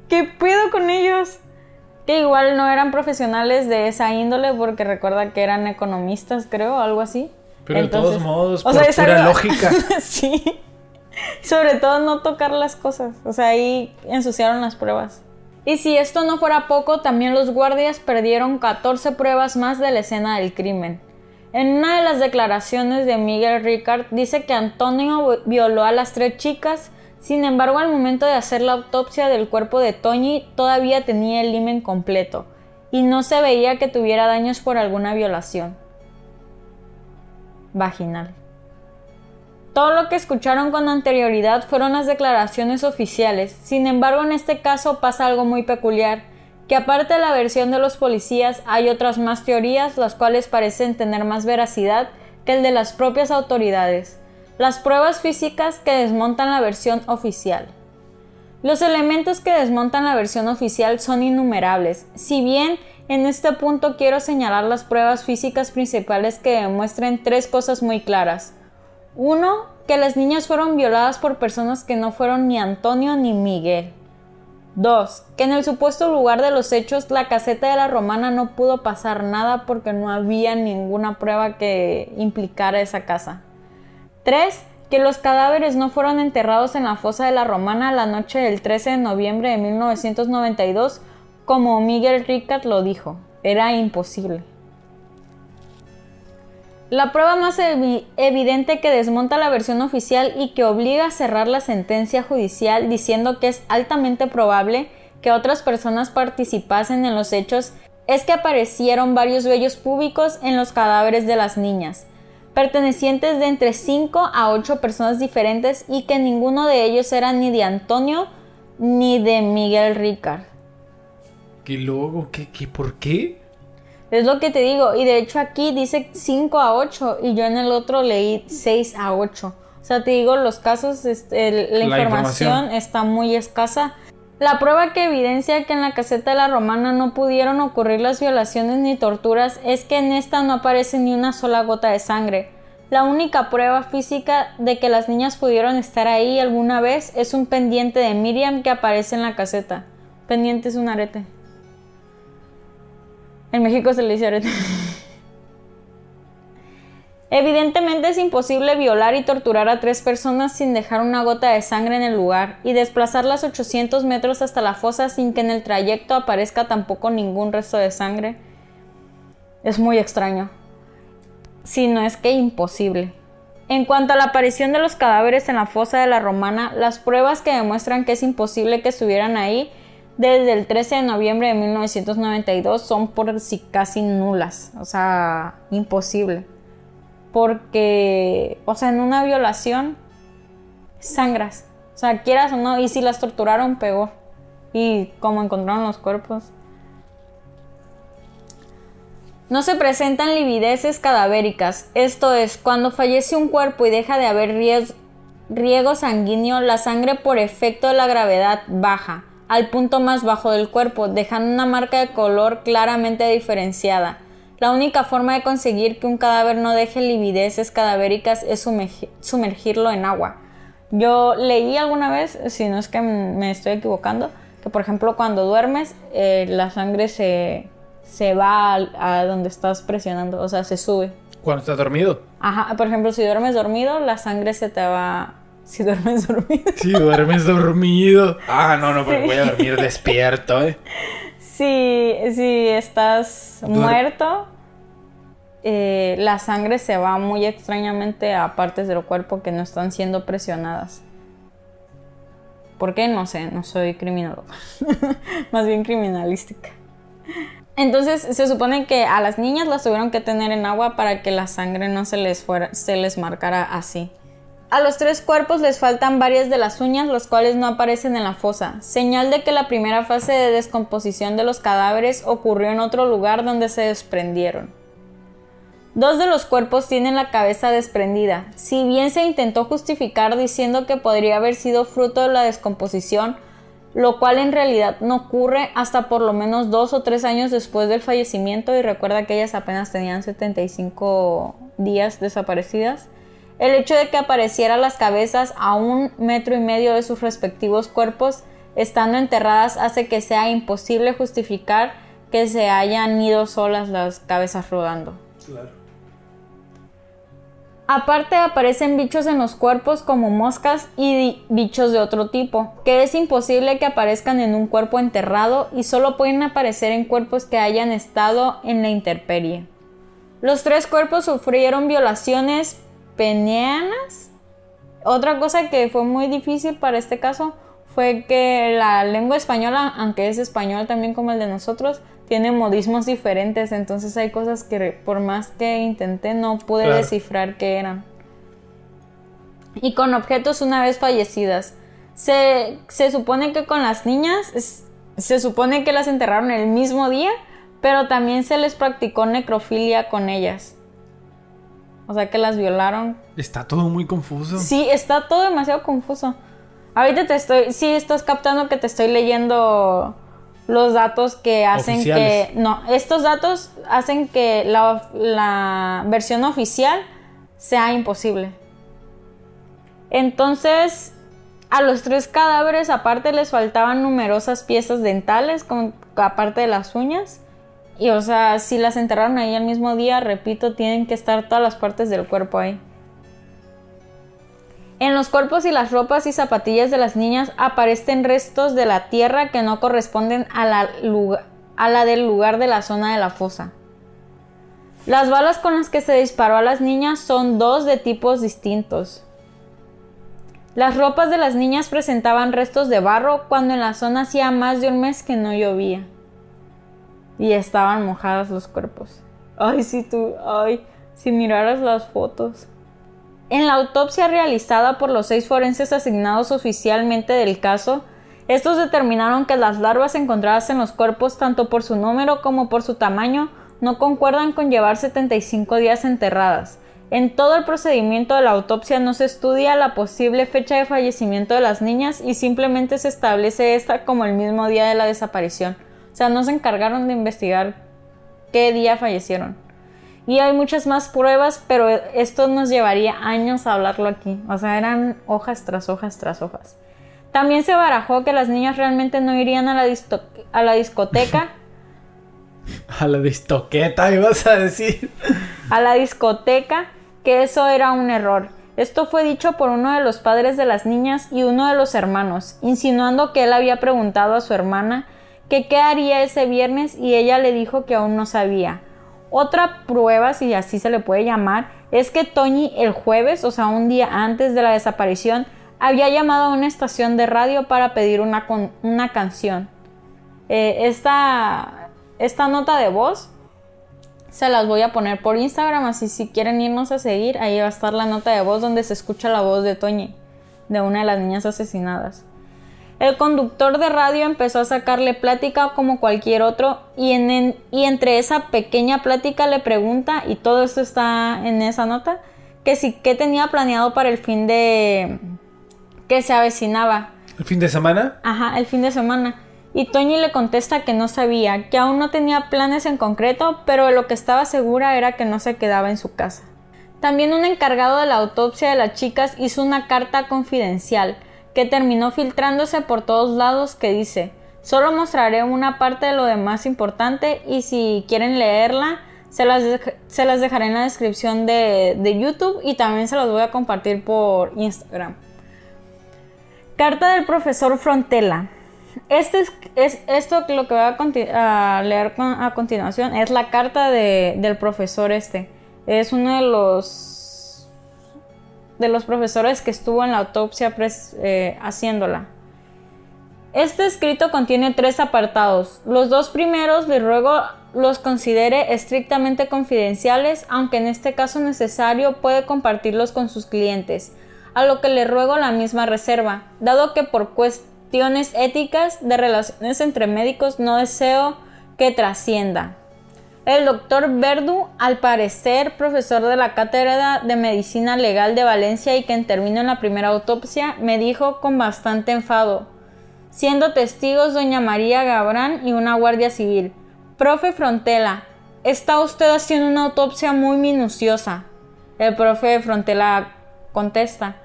¿qué puedo con ellos? Que igual no eran profesionales de esa índole porque recuerda que eran economistas, creo, algo así. Pero de todos modos, o por sea, lógica. sí. Sobre todo no tocar las cosas. O sea, ahí ensuciaron las pruebas. Y si esto no fuera poco, también los guardias perdieron 14 pruebas más de la escena del crimen. En una de las declaraciones de Miguel Ricard dice que Antonio violó a las tres chicas, sin embargo al momento de hacer la autopsia del cuerpo de Toñi todavía tenía el limen completo y no se veía que tuviera daños por alguna violación vaginal. Todo lo que escucharon con anterioridad fueron las declaraciones oficiales, sin embargo en este caso pasa algo muy peculiar que aparte de la versión de los policías hay otras más teorías las cuales parecen tener más veracidad que el de las propias autoridades, las pruebas físicas que desmontan la versión oficial. Los elementos que desmontan la versión oficial son innumerables, si bien en este punto quiero señalar las pruebas físicas principales que demuestren tres cosas muy claras. Uno, que las niñas fueron violadas por personas que no fueron ni Antonio ni Miguel. 2. Que en el supuesto lugar de los hechos la caseta de la romana no pudo pasar nada porque no había ninguna prueba que implicara esa casa. 3. Que los cadáveres no fueron enterrados en la fosa de la romana la noche del 13 de noviembre de 1992 como Miguel Ricard lo dijo. Era imposible. La prueba más evidente que desmonta la versión oficial y que obliga a cerrar la sentencia judicial diciendo que es altamente probable que otras personas participasen en los hechos es que aparecieron varios vellos públicos en los cadáveres de las niñas, pertenecientes de entre 5 a 8 personas diferentes y que ninguno de ellos era ni de Antonio ni de Miguel Ricard. ¿Qué? ¿Qué, qué, ¿Por qué? Es lo que te digo. Y de hecho aquí dice 5 a 8 y yo en el otro leí 6 a 8. O sea, te digo, los casos, este, la, información, está muy escasa. La prueba que evidencia que en la caseta de la romana no pudieron ocurrir las violaciones ni torturas es que en esta no aparece ni una sola gota de sangre. La única prueba física de que las niñas pudieron estar ahí alguna vez es un pendiente de Miriam que aparece en la caseta. Pendiente es un arete. En México se le dice arete. Evidentemente es imposible violar y torturar a tres personas sin dejar una gota de sangre en el lugar y desplazarlas 800 metros hasta la fosa sin que en el trayecto aparezca tampoco ningún resto de sangre. Es muy extraño. Si no es que imposible. En cuanto a la aparición de los cadáveres en la fosa de la Romana, las pruebas que demuestran que es imposible que estuvieran ahí desde el 13 de noviembre de 1992 son por si casi nulas, o sea, imposible. Porque, o sea, en una violación sangras, o sea, quieras o no, y si las torturaron, peor. Y como encontraron los cuerpos. No se presentan livideces cadavéricas, esto es, cuando fallece un cuerpo y deja de haber riego sanguíneo, la sangre por efecto de la gravedad baja al punto más bajo del cuerpo, dejando una marca de color claramente diferenciada. La única forma de conseguir que un cadáver no deje livideces cadavéricas es sumergirlo en agua. Yo leí alguna vez, si no es que me estoy equivocando, que por ejemplo cuando duermes eh, la sangre se, se va a, donde estás presionando, o sea, se sube. Cuando estás dormido. Ajá, por ejemplo, si duermes dormido, la sangre se te va si duermes dormido. Si duermes dormido. Ah, no, no, porque voy a dormir despierto, ¿eh? Si, si estás muerto, eh, la sangre se va muy extrañamente a partes del cuerpo que no están siendo presionadas. ¿Por qué? No sé, no soy criminólogo. Más bien criminalística. Entonces se supone que a las niñas las tuvieron que tener en agua para que la sangre no se les fuera, se les marcara así. A los tres cuerpos les faltan varias de las uñas, las cuales no aparecen en la fosa, señal de que la primera fase de descomposición de los cadáveres ocurrió en otro lugar donde se desprendieron. Dos de los cuerpos tienen la cabeza desprendida. Si bien se intentó justificar diciendo que podría haber sido fruto de la descomposición, lo cual en realidad no ocurre hasta por lo menos dos o tres años después del fallecimiento y recuerda que ellas apenas tenían 75 días desaparecidas. El hecho de que aparecieran las cabezas a un metro y medio de sus respectivos cuerpos estando enterradas hace que sea imposible justificar que se hayan ido solas las cabezas rodando. Claro. Aparte aparecen bichos en los cuerpos como moscas y bichos de otro tipo, que es imposible que aparezcan en un cuerpo enterrado y solo pueden aparecer en cuerpos que hayan estado en la intemperie. Los tres cuerpos sufrieron violaciones penianas. Otra cosa que fue muy difícil para este caso fue que la lengua española, aunque es español también como el de nosotros, tiene modismos diferentes, entonces hay cosas que por más que intenté no pude descifrar qué eran. Y con objetos una vez fallecidas. Se, se supone que con las niñas, se supone que las enterraron el mismo día, pero también se les practicó necrofilia con ellas. O sea que las violaron. Está todo muy confuso. Sí, está todo demasiado confuso. Ahorita te estoy, sí estás captando que te estoy leyendo los datos que hacen que... No, estos datos hacen que la, versión oficial sea imposible. Entonces, a los tres cadáveres aparte les faltaban numerosas piezas dentales, aparte de las uñas. Y o sea, si las enterraron ahí el mismo día, repito, tienen que estar todas las partes del cuerpo ahí. En los cuerpos y las ropas y zapatillas de las niñas aparecen restos de la tierra que no corresponden a la, a la del lugar de la zona de la fosa. Las balas con las que se disparó a las niñas son dos de tipos distintos. Las ropas de las niñas presentaban restos de barro cuando en la zona hacía más de un mes que no llovía. Y estaban mojadas los cuerpos. Ay, si tú, ay, si miraras las fotos. En la autopsia realizada por los seis forenses asignados oficialmente del caso, estos determinaron que las larvas encontradas en los cuerpos, tanto por su número como por su tamaño, no concuerdan con llevar 75 días enterradas. En todo el procedimiento de la autopsia no se estudia la posible fecha de fallecimiento de las niñas y simplemente se establece esta como el mismo día de la desaparición. O sea, no se encargaron de investigar qué día fallecieron. Y hay muchas más pruebas, pero esto nos llevaría años a hablarlo aquí. O sea, eran hojas tras hojas tras hojas. También se barajó que las niñas realmente no irían a la, a la discoteca. a la discoteca, ibas a decir. a la discoteca, que eso era un error. Esto fue dicho por uno de los padres de las niñas y uno de los hermanos, insinuando que él había preguntado a su hermana que qué haría ese viernes y ella le dijo que aún no sabía. Otra prueba, si así se le puede llamar, es que Toñi el jueves, o sea, un día antes de la desaparición, había llamado a una estación de radio para pedir una, una canción. Eh, esta, esta nota de voz se las voy a poner por Instagram, así si quieren irnos a seguir, ahí va a estar la nota de voz donde se escucha la voz de Toñi, de una de las niñas asesinadas. El conductor de radio empezó a sacarle plática como cualquier otro y, en, y entre esa pequeña plática le pregunta, y todo esto está en esa nota, que si qué tenía planeado para el fin de, que se avecinaba. ¿El fin de semana? Ajá, el fin de semana. Y Toñi le contesta que no sabía, que aún no tenía planes en concreto, pero lo que estaba segura era que no se quedaba en su casa. También un encargado de la autopsia de las chicas hizo una carta confidencial que terminó filtrándose por todos lados que dice, solo mostraré una parte de lo de más importante y si quieren leerla, se las, se las dejaré en la descripción de, de YouTube y también se las voy a compartir por Instagram. Carta del profesor Frontela. Este es, esto lo que voy a, leer a continuación es la carta del profesor este. Es uno de los de los profesores que estuvo en la autopsia eh, haciéndola. Este escrito contiene tres apartados. Los dos primeros le ruego los considere estrictamente confidenciales, aunque en este caso necesario puede compartirlos con sus clientes a lo que le ruego la misma reserva, dado que por cuestiones éticas de relaciones entre médicos no deseo que trascienda. El doctor Verdu, al parecer profesor de la Cátedra de Medicina Legal de Valencia y que intervino en la primera autopsia, me dijo con bastante enfado, siendo testigos doña María Gabrán y una guardia civil. Profe Frontela, está usted haciendo una autopsia muy minuciosa. El profe Frontela contesta,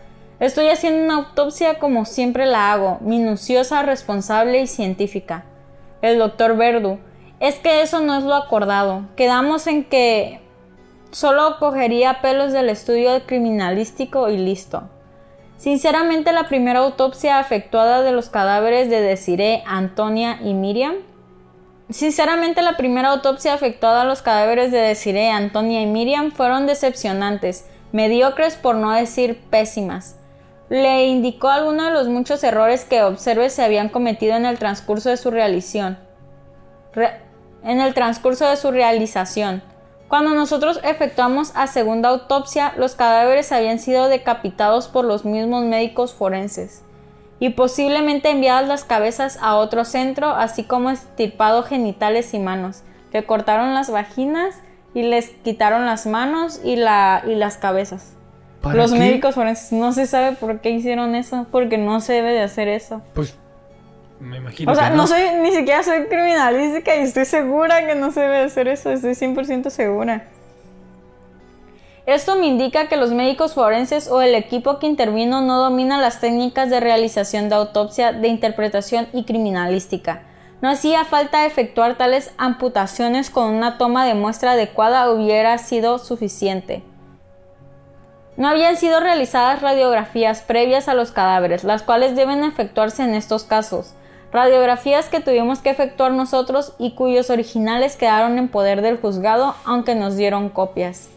Estoy haciendo una autopsia como siempre la hago, minuciosa, responsable y científica. El doctor Verdu, es que eso no es lo acordado. Quedamos en que solo cogería pelos del estudio criminalístico y listo. Sinceramente, la primera autopsia efectuada de los cadáveres de Desiree, Antonia y Miriam. Sinceramente, la primera autopsia efectuada a los cadáveres de Desiree, Antonia y Miriam fueron decepcionantes, mediocres por no decir pésimas le indicó algunos de los muchos errores que observe se habían cometido en el transcurso de su realización. En el transcurso de su realización. Cuando nosotros efectuamos a segunda autopsia, los cadáveres habían sido decapitados por los mismos médicos forenses y posiblemente enviadas las cabezas a otro centro, así como estirpado genitales y manos. Le cortaron las vaginas y les quitaron las manos y, la, y las cabezas. Los médicos forenses no se sabe por qué hicieron eso, porque no se debe de hacer eso. Pues me imagino. O sea, no. soy, ni siquiera soy criminalística y estoy segura que no se debe de hacer eso, estoy 100% segura. Esto me indica que los médicos forenses o el equipo que intervino no domina las técnicas de realización de autopsia, de interpretación y criminalística. No hacía falta efectuar tales amputaciones con una toma de muestra adecuada hubiera sido suficiente. No habían sido realizadas radiografías previas a los cadáveres, las cuales deben efectuarse en estos casos. Radiografías que tuvimos que efectuar nosotros y cuyos originales quedaron en poder del juzgado, aunque nos dieron copias.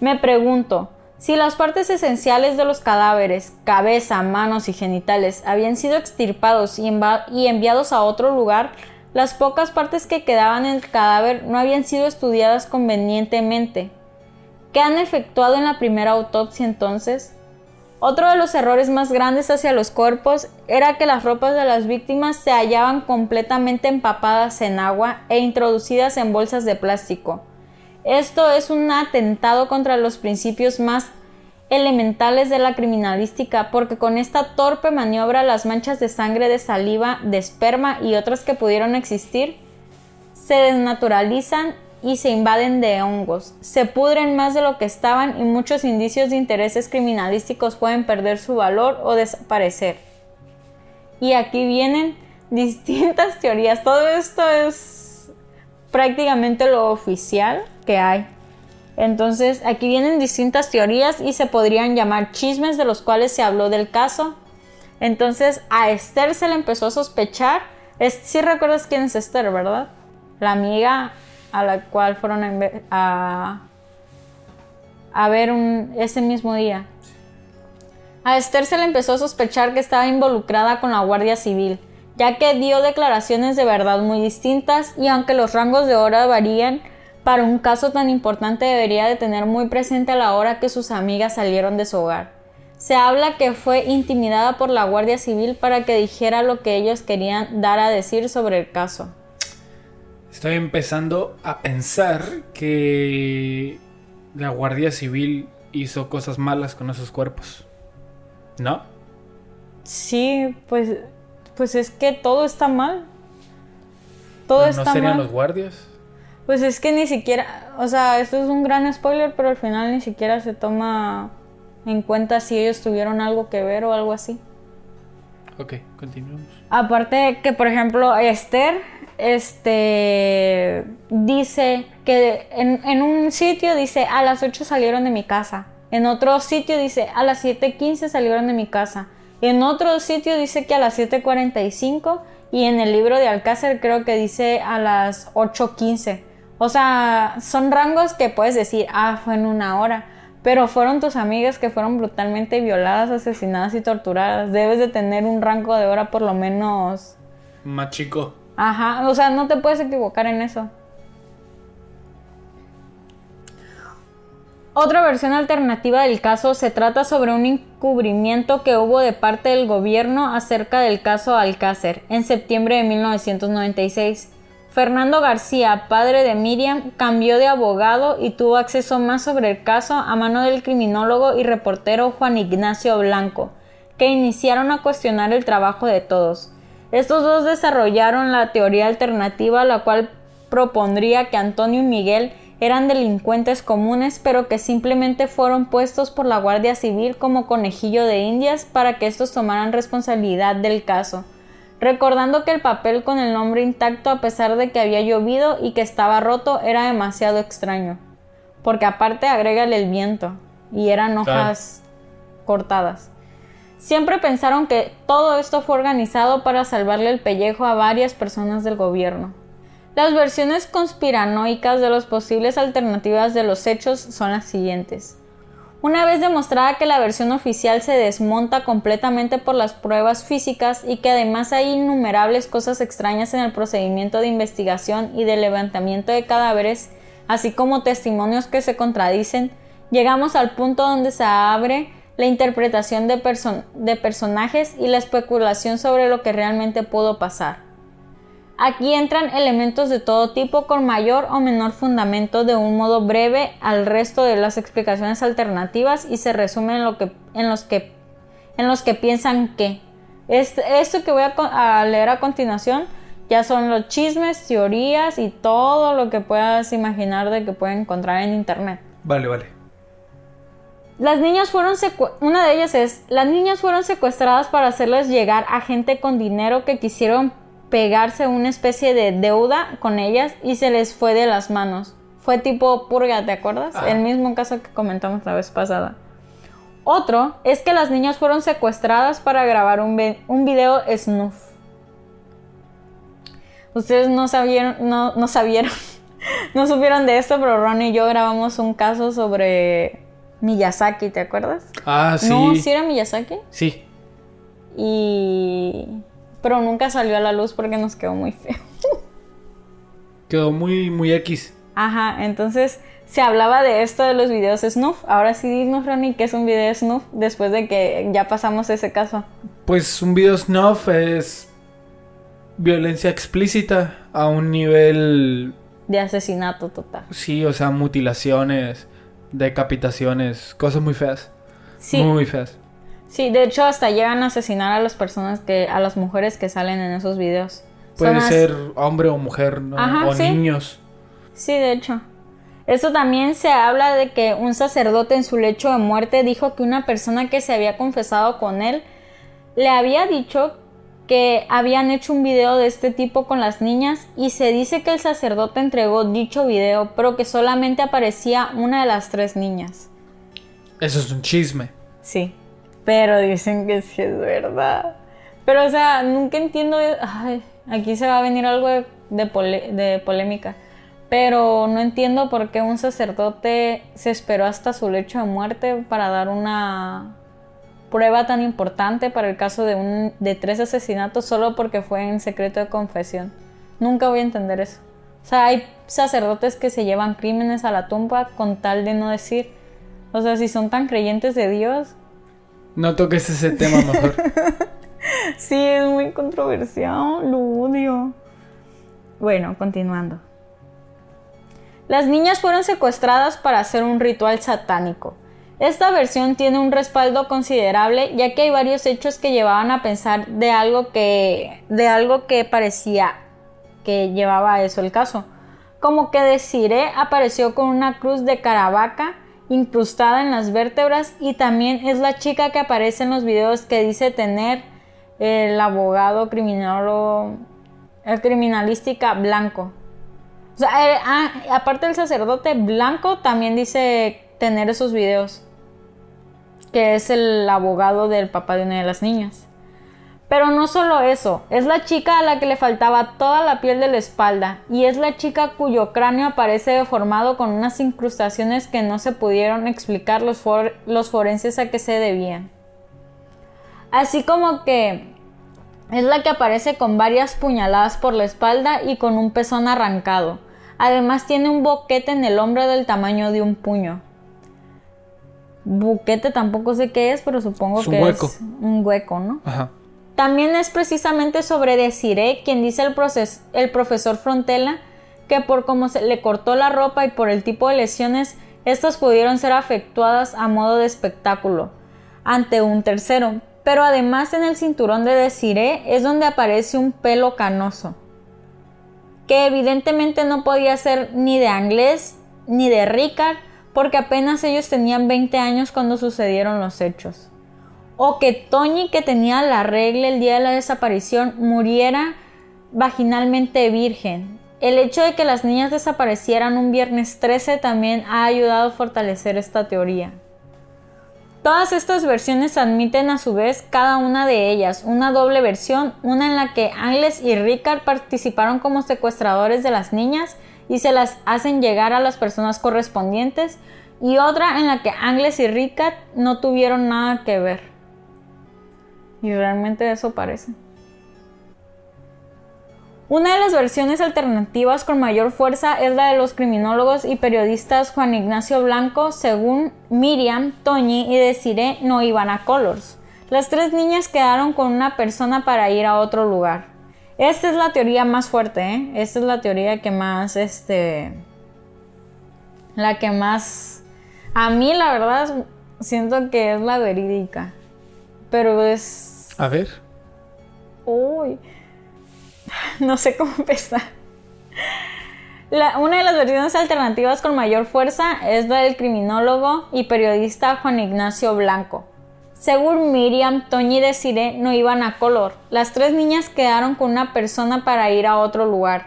Me pregunto, si las partes esenciales de los cadáveres, cabeza, manos y genitales, habían sido extirpados y, enviados a otro lugar, las pocas partes que quedaban en el cadáver no habían sido estudiadas convenientemente. ¿Qué han efectuado en la primera autopsia entonces? Otro de los errores más grandes hacia los cuerpos era que las ropas de las víctimas se hallaban completamente empapadas en agua e introducidas en bolsas de plástico. Esto es un atentado contra los principios más elementales de la criminalística porque con esta torpe maniobra las manchas de sangre, de saliva, de esperma y otras que pudieron existir se desnaturalizan y se invaden de hongos, se pudren más de lo que estaban y muchos indicios de intereses criminalísticos pueden perder su valor o desaparecer. Y aquí vienen distintas teorías. Todo esto es prácticamente lo oficial que hay. Entonces, aquí vienen distintas teorías y se podrían llamar chismes de los cuales se habló del caso. Entonces, a Esther se le empezó a sospechar. Si recuerdas quién es Esther, ¿verdad? La amiga a la cual fueron a, a, ver ese mismo día. A Esther se le empezó a sospechar que estaba involucrada con la Guardia Civil, ya que dio declaraciones de verdad muy distintas y aunque los rangos de hora varían, para un caso tan importante debería de tener muy presente a la hora que sus amigas salieron de su hogar. Se habla que fue intimidada por la Guardia Civil para que dijera lo que ellos querían dar a decir sobre el caso. Estoy empezando a pensar que la Guardia Civil hizo cosas malas con esos cuerpos. ¿No? Sí, pues, pues es que todo está mal. Todo está ¿No serían los guardias? Pues es que ni siquiera, o sea, esto es un gran spoiler, pero al final ni siquiera se toma en cuenta si ellos tuvieron algo que ver o algo así. Ok, continuamos. Aparte que, por ejemplo, Esther, este, dice que en, un sitio dice a las 8 salieron de mi casa. En otro sitio dice a las 7.15 salieron de mi casa. En otro sitio dice que a las 7.45 y en el libro de Alcácer creo que dice a las 8.15. O sea, son rangos que puedes decir, ah, fue en una hora. Pero fueron tus amigas que fueron brutalmente violadas, asesinadas y torturadas. Debes de tener un rango de hora por lo menos... Más chico. Ajá, o sea, no te puedes equivocar en eso. Otra versión alternativa del caso se trata sobre un encubrimiento que hubo de parte del gobierno acerca del caso Alcácer en septiembre de 1996. Fernando García, padre de Miriam, cambió de abogado y tuvo acceso más sobre el caso a mano del criminólogo y reportero Juan Ignacio Blanco, que iniciaron a cuestionar el trabajo de todos. Estos dos desarrollaron la teoría alternativa, la cual propondría que Antonio y Miguel eran delincuentes comunes, pero que simplemente fueron puestos por la Guardia Civil como conejillo de indias para que estos tomaran responsabilidad del caso recordando que el papel con el nombre intacto a pesar de que había llovido y que estaba roto era demasiado extraño, porque aparte agrégale el viento y eran hojas cortadas. Siempre pensaron que todo esto fue organizado para salvarle el pellejo a varias personas del gobierno. Las versiones conspiranoicas de las posibles alternativas de los hechos son las siguientes. Una vez demostrada que la versión oficial se desmonta completamente por las pruebas físicas y que además hay innumerables cosas extrañas en el procedimiento de investigación y de levantamiento de cadáveres, así como testimonios que se contradicen, llegamos al punto donde se abre la interpretación de, personajes y la especulación sobre lo que realmente pudo pasar. Aquí entran elementos de todo tipo con mayor o menor fundamento de un modo breve al resto de las explicaciones alternativas y se resumen en, lo que, en, los, que, en los que piensan que. esto que voy a, leer a continuación ya son los chismes, teorías y todo lo que puedas imaginar de que pueden encontrar en internet. Vale, vale. Las niñas fueron una de ellas es, las niñas fueron secuestradas para hacerles llegar a gente con dinero que quisieron pegarse una especie de deuda con ellas y se les fue de las manos. Fue tipo purga, ¿te acuerdas? El mismo caso que comentamos la vez pasada. Otro es que las niñas fueron secuestradas para grabar un, un video snuff. Ustedes no sabieron, no, no sabieron, no supieron de esto, pero Ron y yo grabamos un caso sobre Miyazaki, ¿te acuerdas? Ah, sí. ¿No? ¿Sí era Miyazaki? Sí. Y pero nunca salió a la luz porque nos quedó muy feo. quedó muy, muy X. Ajá, entonces se hablaba de esto de los videos snuff. Ahora sí dinos, Ronnie, ¿qué es un video snuff después de que ya pasamos ese caso? Pues un video snuff es violencia explícita a un nivel... De asesinato total. Sí, o sea, mutilaciones, decapitaciones, cosas muy feas. Sí. Muy feas. Sí, de hecho hasta llegan a asesinar a las personas que, a las mujeres que salen en esos videos. Puede ser hombre o mujer, ¿no? o niños. Sí, de hecho. Esto también se habla de que un sacerdote en su lecho de muerte dijo que una persona que se había confesado con él le había dicho que habían hecho un video de este tipo con las niñas y se dice que el sacerdote entregó dicho video, pero que solamente aparecía una de las tres niñas. Eso es un chisme. Sí, pero dicen que sí es verdad. Pero, o sea, nunca entiendo. Ay, aquí se va a venir algo de, de polémica. Pero no entiendo por qué un sacerdote se esperó hasta su lecho de muerte para dar una prueba tan importante para el caso de, un, de tres asesinatos solo porque fue en secreto de confesión. Nunca voy a entender eso. O sea, hay sacerdotes que se llevan crímenes a la tumba con tal de no decir. O sea, si son tan creyentes de Dios. No toques ese tema mejor. sí, es muy controversial, lo odio. Bueno, continuando. Las niñas fueron secuestradas para hacer un ritual satánico. Esta versión tiene un respaldo considerable ya que hay varios hechos que llevaban a pensar de algo que de algo que parecía que llevaba a eso el caso. Como que Desiree apareció con una cruz de caravaca incrustada en las vértebras y también es la chica que aparece en los videos que dice tener el abogado criminólogo el criminalística blanco. O sea, eh, ah, aparte del sacerdote blanco también dice tener esos videos que es el abogado del papá de una de las niñas. Pero no solo eso, es la chica a la que le faltaba toda la piel de la espalda y es la chica cuyo cráneo aparece deformado con unas incrustaciones que no se pudieron explicar los, los forenses a qué se debían. Así como que es la que aparece con varias puñaladas por la espalda y con un pezón arrancado. Además tiene un boquete en el hombro del tamaño de un puño. Buquete tampoco sé qué es, pero supongo que es un hueco, ¿no? Ajá. También es precisamente sobre Desiree quien dice el, el profesor Frontela que por cómo se le cortó la ropa y por el tipo de lesiones, estas pudieron ser afectuadas a modo de espectáculo ante un tercero. Pero además en el cinturón de Desiree es donde aparece un pelo canoso, que evidentemente no podía ser ni de Anglés ni de Ricard, porque apenas ellos tenían 20 años cuando sucedieron los hechos. O que Toñi, que tenía la regla el día de la desaparición, muriera vaginalmente virgen. El hecho de que las niñas desaparecieran un viernes 13 también ha ayudado a fortalecer esta teoría. Todas estas versiones admiten a su vez cada una de ellas una doble versión, una en la que Angles y Ricard participaron como secuestradores de las niñas y se las hacen llegar a las personas correspondientes y otra en la que Angles y Ricard no tuvieron nada que ver. Y realmente eso parece. Una de las versiones alternativas con mayor fuerza es la de los criminólogos y periodistas Juan Ignacio Blanco, según Miriam, Toñi y Desiree no iban a Colors. Las tres niñas quedaron con una persona para ir a otro lugar. Esta es la teoría más fuerte, ¿eh? Esta es la teoría que más, este... La que más... A mí, la verdad, siento que es la verídica. Pero es... A ver. Uy. No sé cómo empezar. una de las versiones alternativas con mayor fuerza es la del criminólogo y periodista Juan Ignacio Blanco. Según Miriam, Toñi y Desiree no iban a color. Las tres niñas quedaron con una persona para ir a otro lugar.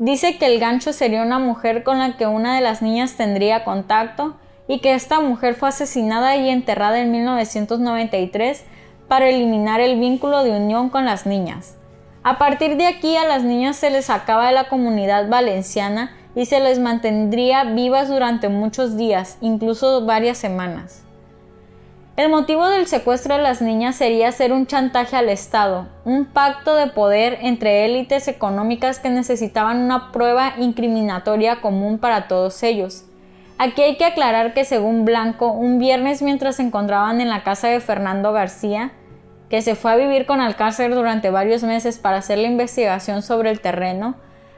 Dice que el gancho sería una mujer con la que una de las niñas tendría contacto y que esta mujer fue asesinada y enterrada en 1993 para eliminar el vínculo de unión con las niñas. A partir de aquí a las niñas se les sacaba de la comunidad valenciana y se les mantendría vivas durante muchos días, incluso varias semanas. El motivo del secuestro de las niñas sería hacer un chantaje al Estado, un pacto de poder entre élites económicas que necesitaban una prueba incriminatoria común para todos ellos. Aquí hay que aclarar que según Blanco, un viernes mientras se encontraban en la casa de Fernando García, que se fue a vivir con Alcácer durante varios meses para hacer la investigación sobre el terreno,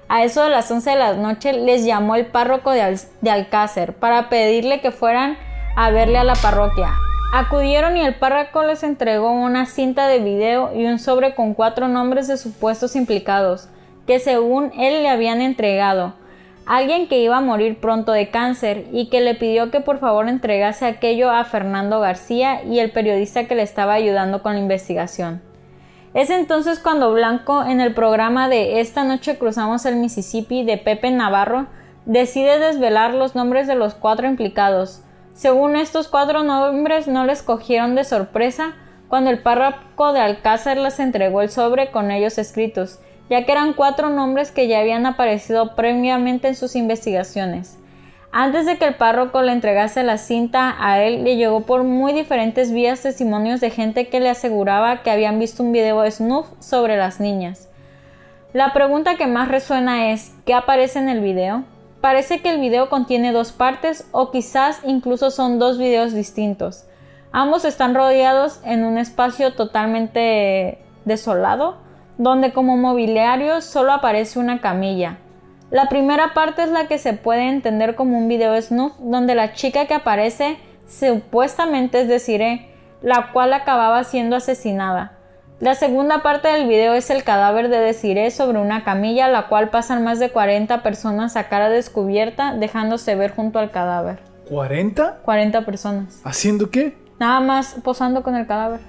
a eso de las 11 de la noche les llamó el párroco de, de Alcácer para pedirle que fueran a verle a la parroquia. Acudieron y el párroco les entregó una cinta de video y un sobre con cuatro nombres de supuestos implicados, que según él le habían entregado. Alguien que iba a morir pronto de cáncer y que le pidió que por favor entregase aquello a Fernando García y el periodista que le estaba ayudando con la investigación. Es entonces cuando Blanco, en el programa de Esta noche cruzamos el Mississippi de Pepe Navarro, decide desvelar los nombres de los cuatro implicados. Según estos cuatro nombres no les cogieron de sorpresa cuando el párroco de Alcázar les entregó el sobre con ellos escritos, ya que eran cuatro nombres que ya habían aparecido previamente en sus investigaciones. Antes de que el párroco le entregase la cinta a él, le llegó por muy diferentes vías testimonios de gente que le aseguraba que habían visto un video de Snuff sobre las niñas. La pregunta que más resuena es, ¿qué aparece en el video? Parece que el video contiene dos partes o quizás incluso son dos videos distintos. Ambos están rodeados en un espacio totalmente desolado, donde como mobiliario solo aparece una camilla. La primera parte es la que se puede entender como un video snuff, donde la chica que aparece supuestamente es Desiree, la cual acababa siendo asesinada. La segunda parte del video es el cadáver de Desiree sobre una camilla, la cual pasan más de 40 personas a cara descubierta, dejándose ver junto al cadáver. ¿40? 40 personas. ¿Haciendo qué? Nada más posando con el cadáver.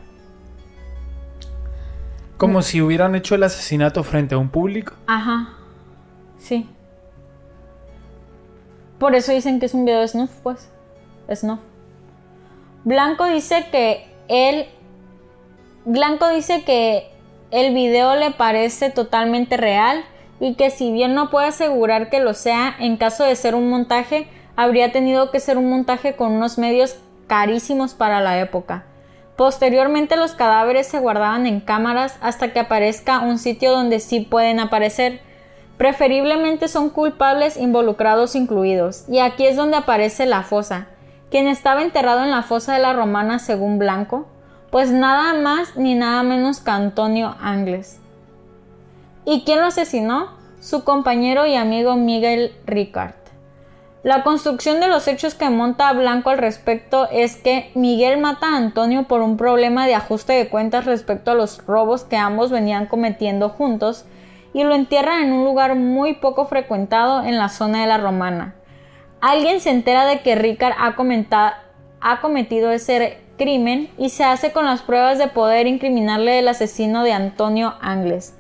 Como si hubieran hecho el asesinato frente a un público. Ajá. Sí. Por eso dicen que es un video de snuff, pues. Snuff. Blanco dice que él. Blanco dice que el video le parece totalmente real y que si bien no puede asegurar que lo sea, en caso de ser un montaje, habría tenido que ser un montaje con unos medios carísimos para la época. Posteriormente los cadáveres se guardaban en cámaras hasta que aparezca un sitio donde sí pueden aparecer. Preferiblemente son culpables involucrados incluidos, y aquí es donde aparece la fosa, quien estaba enterrado en la fosa de la Romana según Blanco, pues nada más ni nada menos que Antonio Angles. ¿Y quién lo asesinó? Su compañero y amigo Miguel Ricard. La construcción de los hechos que monta Blanco al respecto es que Miguel mata a Antonio por un problema de ajuste de cuentas respecto a los robos que ambos venían cometiendo juntos y lo entierra en un lugar muy poco frecuentado en la zona de la Romana. Alguien se entera de que Ricard ha, ha cometido ese crimen y se hace con las pruebas de poder incriminarle el asesino de Antonio Angles.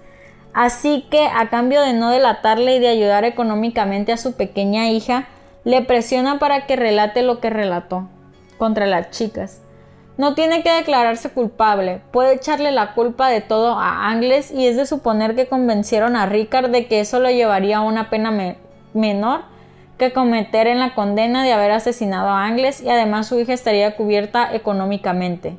Así que, a cambio de no delatarle y de ayudar económicamente a su pequeña hija, le presiona para que relate lo que relató contra las chicas. No tiene que declararse culpable, puede echarle la culpa de todo a Angles y es de suponer que convencieron a Ricard de que eso lo llevaría a una pena menor que cometer en la condena de haber asesinado a Angles y además su hija estaría cubierta económicamente.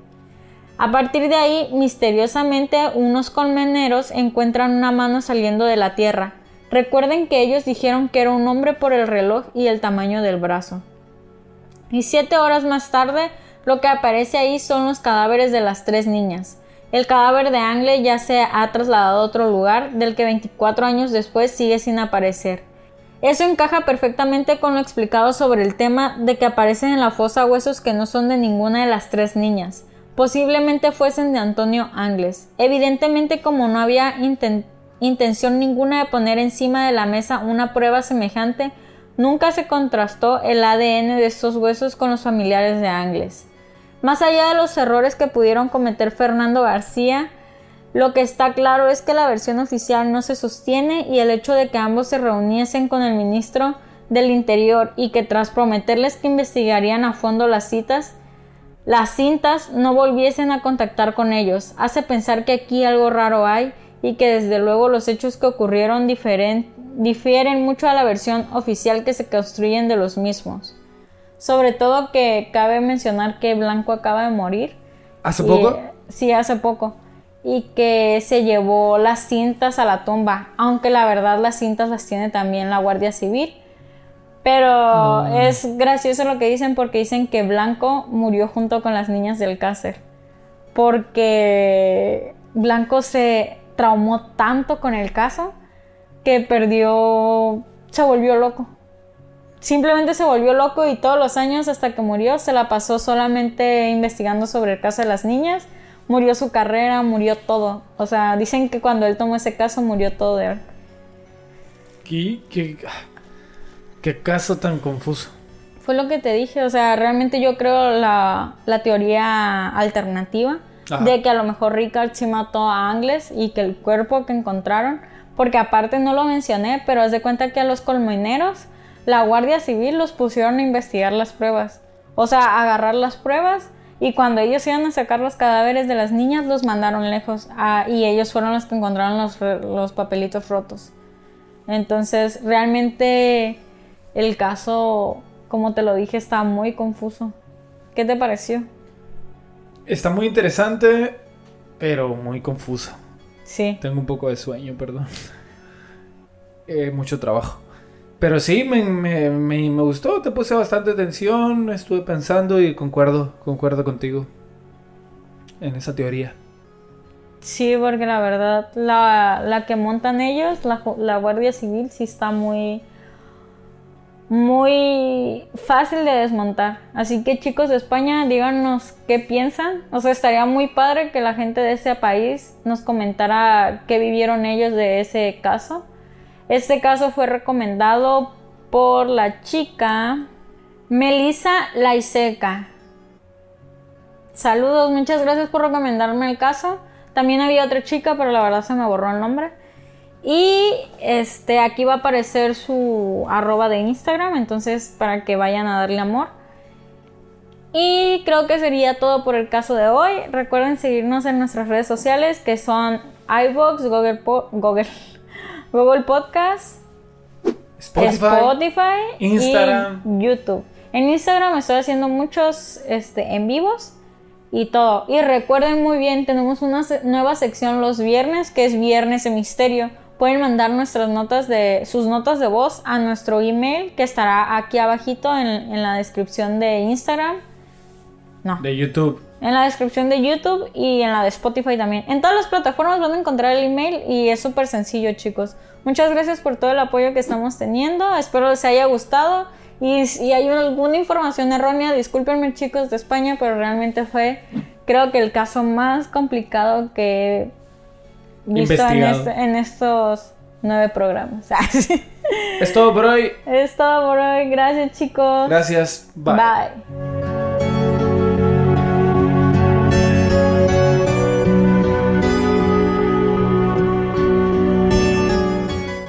A partir de ahí, misteriosamente, unos colmeneros encuentran una mano saliendo de la tierra, Recuerden que ellos dijeron que era un hombre por el reloj y el tamaño del brazo. Y siete horas más tarde, lo que aparece ahí son los cadáveres de las tres niñas. El cadáver de Angle ya se ha trasladado a otro lugar, del que 24 años después sigue sin aparecer. Eso encaja perfectamente con lo explicado sobre el tema de que aparecen en la fosa huesos que no son de ninguna de las tres niñas. Posiblemente fuesen de Antonio Angles. Evidentemente, como no había intención ninguna de poner encima de la mesa una prueba semejante, nunca se contrastó el ADN de estos huesos con los familiares de Angles. Más allá de los errores que pudieron cometer Fernando García, lo que está claro es que la versión oficial no se sostiene y el hecho de que ambos se reuniesen con el ministro del Interior y que tras prometerles que investigarían a fondo las citas, las cintas no volviesen a contactar con ellos, hace pensar que aquí algo raro hay y que desde luego los hechos que ocurrieron difieren mucho a la versión oficial que se construyen de los mismos. Sobre todo que cabe mencionar que Blanco acaba de morir. ¿Hace poco? Sí, hace poco. Y que se llevó las cintas a la tumba, aunque la verdad las cintas las tiene también la Guardia Civil. Pero mm. es gracioso lo que dicen porque dicen que Blanco murió junto con las niñas del Cácer. Porque Blanco se traumó tanto con el caso que perdió, se volvió loco. Simplemente se volvió loco y todos los años hasta que murió se la pasó solamente investigando sobre el caso de las niñas. Murió su carrera, murió todo. O sea, dicen que cuando él tomó ese caso murió todo de él. ¿Qué, qué, qué caso tan confuso? Fue lo que te dije, o sea, realmente yo creo la, la teoría alternativa Ajá. de que a lo mejor Richard sí mató a Angles y que el cuerpo que encontraron, porque aparte no lo mencioné, pero haz de cuenta que a los colmineros, la Guardia Civil los pusieron a investigar las pruebas, o sea, a agarrar las pruebas. Y cuando ellos iban a sacar los cadáveres de las niñas, los mandaron lejos. ah, y ellos fueron los que encontraron los, los papelitos rotos. Entonces, realmente el caso, como te lo dije, está muy confuso. ¿Qué te pareció? Está muy interesante, pero muy confuso. Sí. Tengo un poco de sueño, perdón. Eh, mucho trabajo. Pero sí, me, me, me, me gustó, te puse bastante atención, estuve pensando y concuerdo, concuerdo contigo en esa teoría. Sí, porque la verdad, la, la que montan ellos, la, la Guardia Civil, sí está muy, muy fácil de desmontar. Así que chicos de España, díganos qué piensan. O sea, estaría muy padre que la gente de ese país nos comentara qué vivieron ellos de ese caso. Este caso fue recomendado por la chica Melissa Laiseca. Saludos, muchas gracias por recomendarme el caso. También había otra chica, pero la verdad se me borró el nombre. Y este aquí va a aparecer su arroba de Instagram, entonces para que vayan a darle amor. Y creo que sería todo por el caso de hoy. Recuerden seguirnos en nuestras redes sociales que son iBox, Google, Google, Google Podcast, Spotify, Spotify, Instagram. y YouTube. En Instagram estoy haciendo muchos este, en vivos y todo. Y recuerden muy bien, tenemos una nueva sección los viernes que es Viernes de Misterio. Pueden mandar nuestras notas de sus notas de voz a nuestro email que estará aquí abajito en, en la descripción de Instagram. No, de YouTube. en la descripción de YouTube y en la de Spotify también. En todas las plataformas van a encontrar el email y es súper sencillo, chicos. Muchas gracias por todo el apoyo que estamos teniendo. Espero les haya gustado. Y si hay alguna información errónea, discúlpenme, chicos de España, pero realmente fue, creo que el caso más complicado que he visto en, este- en estos nueve programas. Es todo por hoy. es todo por hoy. Gracias, chicos. Gracias. Bye. Bye.